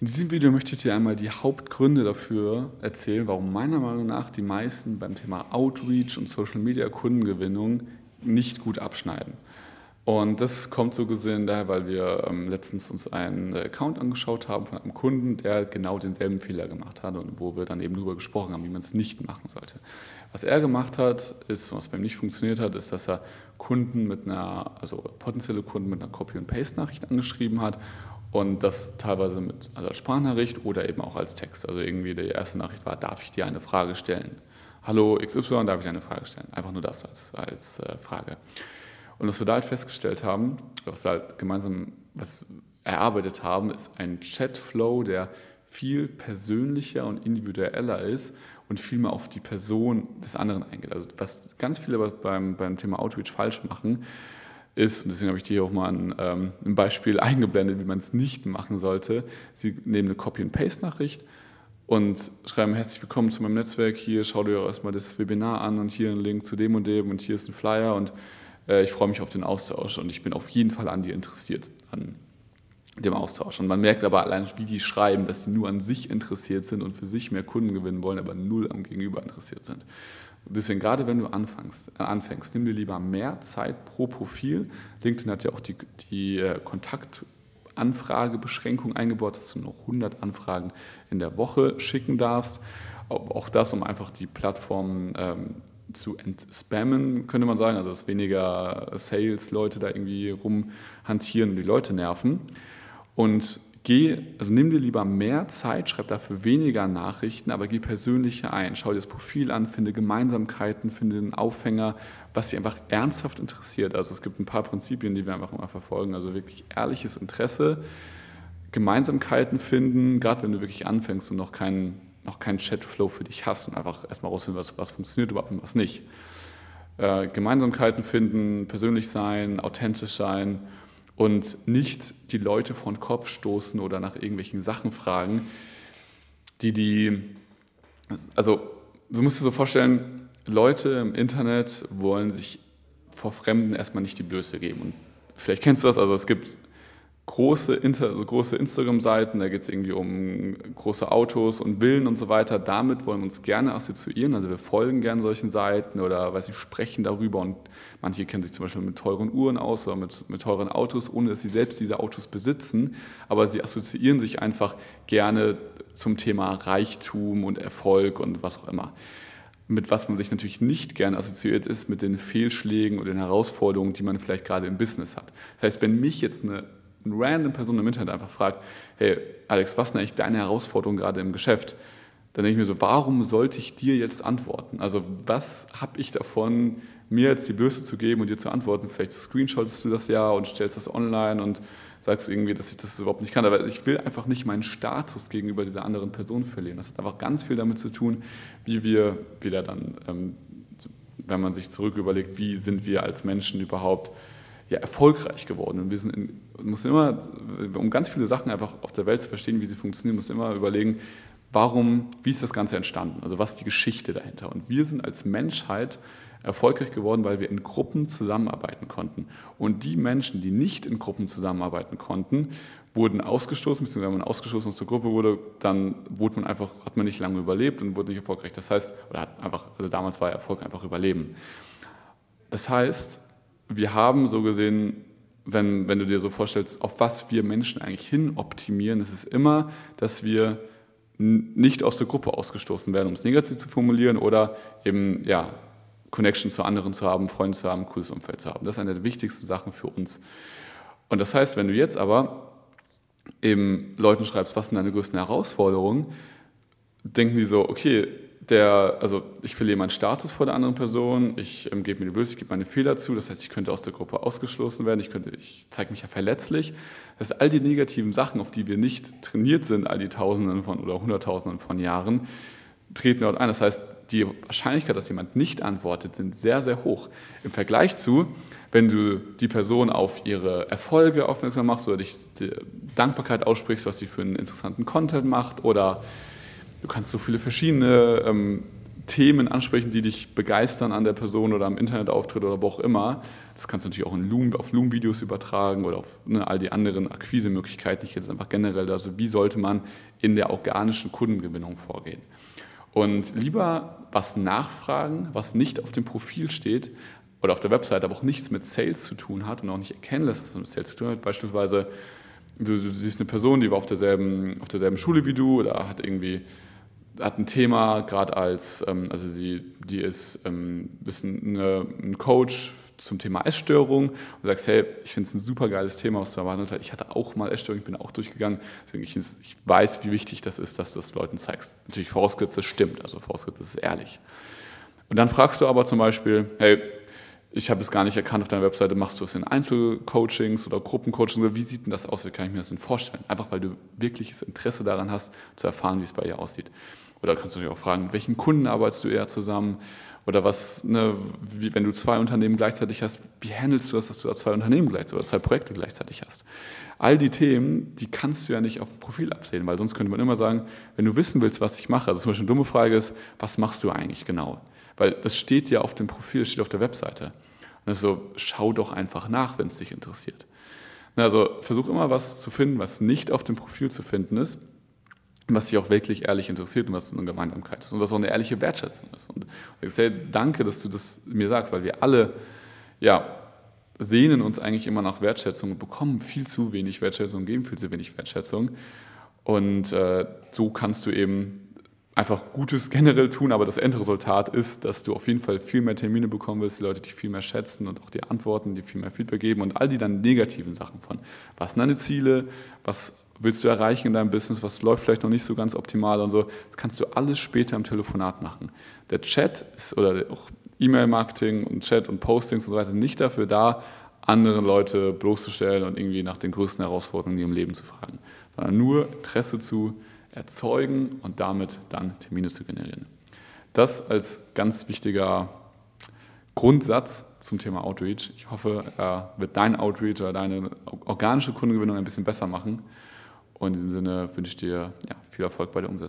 In diesem Video möchte ich dir einmal die Hauptgründe dafür erzählen, warum meiner Meinung nach die meisten beim Thema Outreach und Social Media Kundengewinnung nicht gut abschneiden. Und das kommt so gesehen daher, weil wir ähm, letztens uns einen Account angeschaut haben von einem Kunden, der genau denselben Fehler gemacht hat und wo wir dann eben darüber gesprochen haben, wie man es nicht machen sollte. Was er gemacht hat, ist, was bei ihm nicht funktioniert hat, ist, dass er Kunden mit einer, also potenzielle Kunden mit einer Copy- und Paste-Nachricht angeschrieben hat und das teilweise mit also als Sprachnachricht oder eben auch als Text. Also irgendwie die erste Nachricht war, darf ich dir eine Frage stellen? Hallo XY, darf ich dir eine Frage stellen? Einfach nur das als, als äh, Frage. Und was wir da halt festgestellt haben, was wir halt gemeinsam was erarbeitet haben, ist ein Chatflow, der viel persönlicher und individueller ist und viel mehr auf die Person des anderen eingeht. Also was ganz viele beim, beim Thema Outreach falsch machen, ist, und deswegen habe ich dir hier auch mal ein, ähm, ein Beispiel eingeblendet, wie man es nicht machen sollte. Sie nehmen eine Copy-and-Paste-Nachricht und schreiben herzlich willkommen zu meinem Netzwerk. Hier schau dir erstmal das Webinar an und hier ein Link zu dem und dem und hier ist ein Flyer und äh, ich freue mich auf den Austausch und ich bin auf jeden Fall an dir interessiert, an dem Austausch. Und man merkt aber allein, wie die schreiben, dass sie nur an sich interessiert sind und für sich mehr Kunden gewinnen wollen, aber null am Gegenüber interessiert sind. Deswegen, gerade wenn du anfängst, äh, anfängst, nimm dir lieber mehr Zeit pro Profil. LinkedIn hat ja auch die, die äh, Kontaktanfragebeschränkung eingebaut, dass du noch 100 Anfragen in der Woche schicken darfst. Auch das, um einfach die Plattform ähm, zu entspammen, könnte man sagen. Also, dass weniger Sales-Leute da irgendwie rumhantieren und die Leute nerven. Und geh, also nimm dir lieber mehr Zeit, schreib dafür weniger Nachrichten, aber geh persönlicher ein. Schau dir das Profil an, finde Gemeinsamkeiten, finde einen Aufhänger, was dich einfach ernsthaft interessiert. Also es gibt ein paar Prinzipien, die wir einfach immer verfolgen. Also wirklich ehrliches Interesse, Gemeinsamkeiten finden, gerade wenn du wirklich anfängst und noch keinen noch keinen Chatflow für dich hast und einfach erstmal rausfinden, was, was funktioniert überhaupt und was nicht. Äh, Gemeinsamkeiten finden, persönlich sein, authentisch sein und nicht die Leute vor den Kopf stoßen oder nach irgendwelchen Sachen fragen, die die, also du musst dir so vorstellen, Leute im Internet wollen sich vor Fremden erstmal nicht die Blöße geben. Und vielleicht kennst du das, also es gibt große, also große Instagram-Seiten, da geht es irgendwie um große Autos und Villen und so weiter. Damit wollen wir uns gerne assoziieren. Also wir folgen gerne solchen Seiten oder weiß ich, sprechen darüber und manche kennen sich zum Beispiel mit teuren Uhren aus oder mit, mit teuren Autos, ohne dass sie selbst diese Autos besitzen. Aber sie assoziieren sich einfach gerne zum Thema Reichtum und Erfolg und was auch immer. Mit was man sich natürlich nicht gerne assoziiert, ist mit den Fehlschlägen oder den Herausforderungen, die man vielleicht gerade im Business hat. Das heißt, wenn mich jetzt eine random Person im Internet einfach fragt, hey Alex, was ist eigentlich deine Herausforderung gerade im Geschäft? Dann denke ich mir so, warum sollte ich dir jetzt antworten? Also was habe ich davon, mir jetzt die Bürste zu geben und dir zu antworten? Vielleicht screenshotest du das ja und stellst das online und sagst irgendwie, dass ich das überhaupt nicht kann. Aber ich will einfach nicht meinen Status gegenüber dieser anderen Person verlieren. Das hat einfach ganz viel damit zu tun, wie wir wieder dann, ähm, wenn man sich zurück überlegt, wie sind wir als Menschen überhaupt ja, erfolgreich geworden. Und wir sind in, muss immer, um ganz viele Sachen einfach auf der Welt zu verstehen, wie sie funktionieren, muss immer überlegen, warum, wie ist das Ganze entstanden? Also was ist die Geschichte dahinter? Und wir sind als Menschheit erfolgreich geworden, weil wir in Gruppen zusammenarbeiten konnten. Und die Menschen, die nicht in Gruppen zusammenarbeiten konnten, wurden ausgestoßen, beziehungsweise wenn man ausgestoßen aus der Gruppe wurde, dann wurde man einfach, hat man nicht lange überlebt und wurde nicht erfolgreich. Das heißt, oder hat einfach, also damals war Erfolg einfach Überleben. Das heißt, wir haben so gesehen, wenn, wenn du dir so vorstellst, auf was wir Menschen eigentlich hin optimieren, ist es immer, dass wir nicht aus der Gruppe ausgestoßen werden, um es negativ zu formulieren, oder eben ja, Connection zu anderen zu haben, Freunde zu haben, cooles Umfeld zu haben. Das ist eine der wichtigsten Sachen für uns. Und das heißt, wenn du jetzt aber eben Leuten schreibst, was sind deine größten Herausforderungen, denken die so, okay, der, also ich verliere meinen Status vor der anderen Person, ich ähm, gebe mir die Böse, ich gebe meine Fehler zu, das heißt, ich könnte aus der Gruppe ausgeschlossen werden, ich, könnte, ich zeige mich ja verletzlich. Das heißt, all die negativen Sachen, auf die wir nicht trainiert sind, all die Tausenden von oder Hunderttausenden von Jahren, treten dort ein. Das heißt, die Wahrscheinlichkeit, dass jemand nicht antwortet, sind sehr, sehr hoch. Im Vergleich zu, wenn du die Person auf ihre Erfolge aufmerksam machst oder dich Dankbarkeit aussprichst, was sie für einen interessanten Content macht oder Du kannst so viele verschiedene ähm, Themen ansprechen, die dich begeistern an der Person oder am Internetauftritt oder wo auch immer. Das kannst du natürlich auch in Loom, auf Loom-Videos übertragen oder auf ne, all die anderen Akquise-Möglichkeiten. Ich jetzt einfach generell, also wie sollte man in der organischen Kundengewinnung vorgehen. Und lieber was nachfragen, was nicht auf dem Profil steht oder auf der Website, aber auch nichts mit Sales zu tun hat und auch nicht erkennen lässt, dass es mit Sales zu tun hat. Beispielsweise, du, du siehst eine Person, die war auf derselben, auf derselben Schule wie du oder hat irgendwie hat ein Thema, gerade als, ähm, also sie, die ist, ähm, ist eine, ein Coach zum Thema Essstörung und sagst, hey, ich finde es ein super geiles Thema, du erwartet hast. Ich hatte auch mal Essstörung, ich bin auch durchgegangen. Deswegen ich, ich weiß, wie wichtig das ist, dass du das Leuten zeigst. Natürlich vorausgesetzt, das stimmt, also vorausgesetzt, das ist ehrlich. Und dann fragst du aber zum Beispiel, hey, ich habe es gar nicht erkannt auf deiner Webseite, machst du es in Einzelcoachings oder Gruppencoachings? Wie sieht denn das aus? Wie kann ich mir das denn vorstellen? Einfach weil du wirkliches Interesse daran hast, zu erfahren, wie es bei ihr aussieht. Oder kannst du dich auch fragen, mit welchen Kunden arbeitest du eher zusammen? Oder was, ne, wie, wenn du zwei Unternehmen gleichzeitig hast, wie handelst du das, dass du da zwei Unternehmen gleichzeitig oder zwei Projekte gleichzeitig hast? All die Themen, die kannst du ja nicht auf dem Profil absehen, weil sonst könnte man immer sagen, wenn du wissen willst, was ich mache, also zum Beispiel eine dumme Frage ist, was machst du eigentlich genau? Weil das steht ja auf dem Profil, das steht auf der Webseite. Und so, schau doch einfach nach, wenn es dich interessiert. Also versuch immer was zu finden, was nicht auf dem Profil zu finden ist was dich auch wirklich ehrlich interessiert und was eine Gemeinsamkeit ist und was auch eine ehrliche Wertschätzung ist. Und ich sage, danke, dass du das mir sagst, weil wir alle, ja, sehnen uns eigentlich immer nach Wertschätzung und bekommen viel zu wenig Wertschätzung, geben viel zu wenig Wertschätzung. Und äh, so kannst du eben einfach Gutes generell tun, aber das Endresultat ist, dass du auf jeden Fall viel mehr Termine bekommen wirst, die Leute dich viel mehr schätzen und auch dir antworten, die viel mehr Feedback geben und all die dann negativen Sachen von, was sind deine Ziele, was willst du erreichen in deinem Business, was läuft vielleicht noch nicht so ganz optimal und so. Das kannst du alles später im Telefonat machen. Der Chat ist, oder auch E-Mail-Marketing und Chat und Postings und so weiter nicht dafür da, andere Leute bloßzustellen und irgendwie nach den größten Herausforderungen in ihrem Leben zu fragen, sondern nur Interesse zu erzeugen und damit dann Termine zu generieren. Das als ganz wichtiger Grundsatz zum Thema Outreach. Ich hoffe, er wird dein Outreach oder deine organische Kundengewinnung ein bisschen besser machen. Und in diesem Sinne wünsche ich dir ja, viel Erfolg bei der Umsetzung.